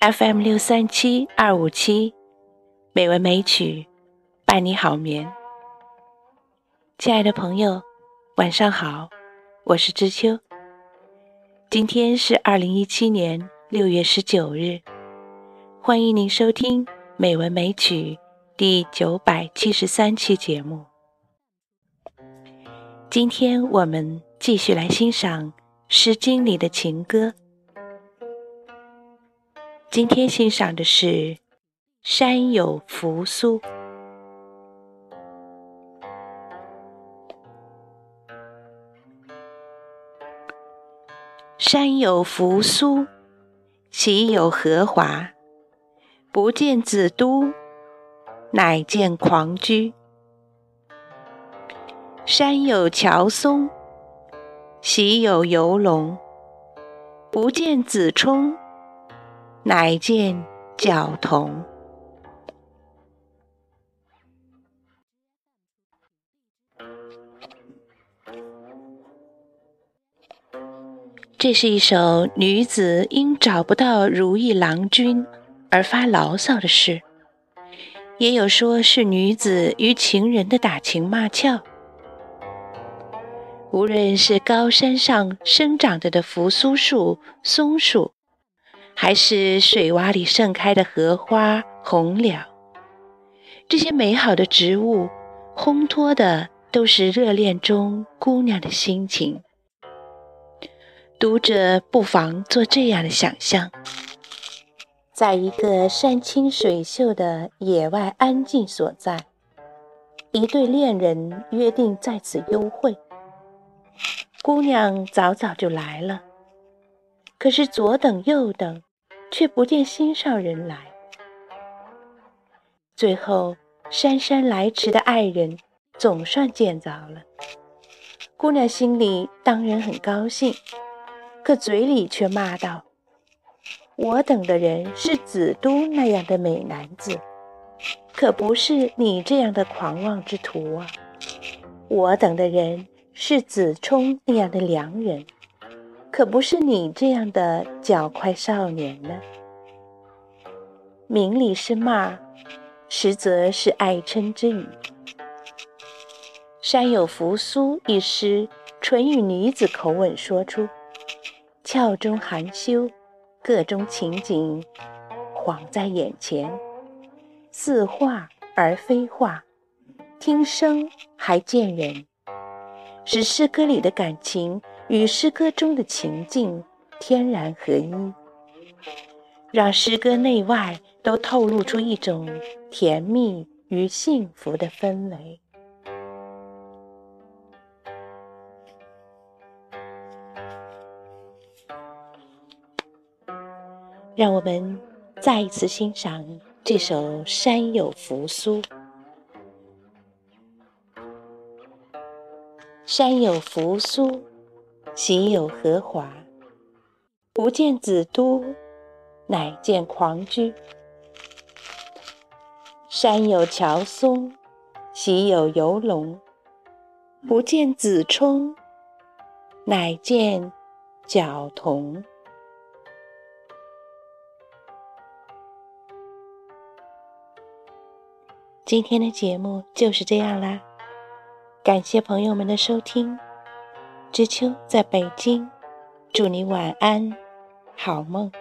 FM 六三七二五七，美文美曲，伴你好眠。亲爱的朋友，晚上好，我是知秋。今天是二零一七年六月十九日，欢迎您收听《美文美曲》第九百七十三期节目。今天我们继续来欣赏《诗经》里的情歌。今天欣赏的是《山有扶苏》。山有扶苏，其有荷华。不见子都，乃见狂居。山有乔松，喜有游龙。不见子乃见角童。这是一首女子因找不到如意郎君而发牢骚的诗，也有说是女子与情人的打情骂俏。无论是高山上生长着的扶苏树、松树。还是水洼里盛开的荷花、红蓼，这些美好的植物，烘托的都是热恋中姑娘的心情。读者不妨做这样的想象：在一个山清水秀的野外安静所在，一对恋人约定在此幽会。姑娘早早就来了，可是左等右等。却不见心上人来，最后姗姗来迟的爱人总算见着了。姑娘心里当然很高兴，可嘴里却骂道：“我等的人是子都那样的美男子，可不是你这样的狂妄之徒啊！我等的人是子冲那样的良人。”可不是你这样的脚快少年呢。明里是骂，实则是爱称之语。山有扶苏一诗，纯与女子口吻说出，俏中含羞，个中情景，晃在眼前，似画而非画，听声还见人，使诗歌里的感情。与诗歌中的情境天然合一，让诗歌内外都透露出一种甜蜜与幸福的氛围。让我们再一次欣赏这首《山有扶苏》。山有扶苏。喜有荷华，不见子都，乃见狂居。山有乔松，喜有游龙，不见子冲，乃见角童。今天的节目就是这样啦，感谢朋友们的收听。知秋在北京，祝你晚安，好梦。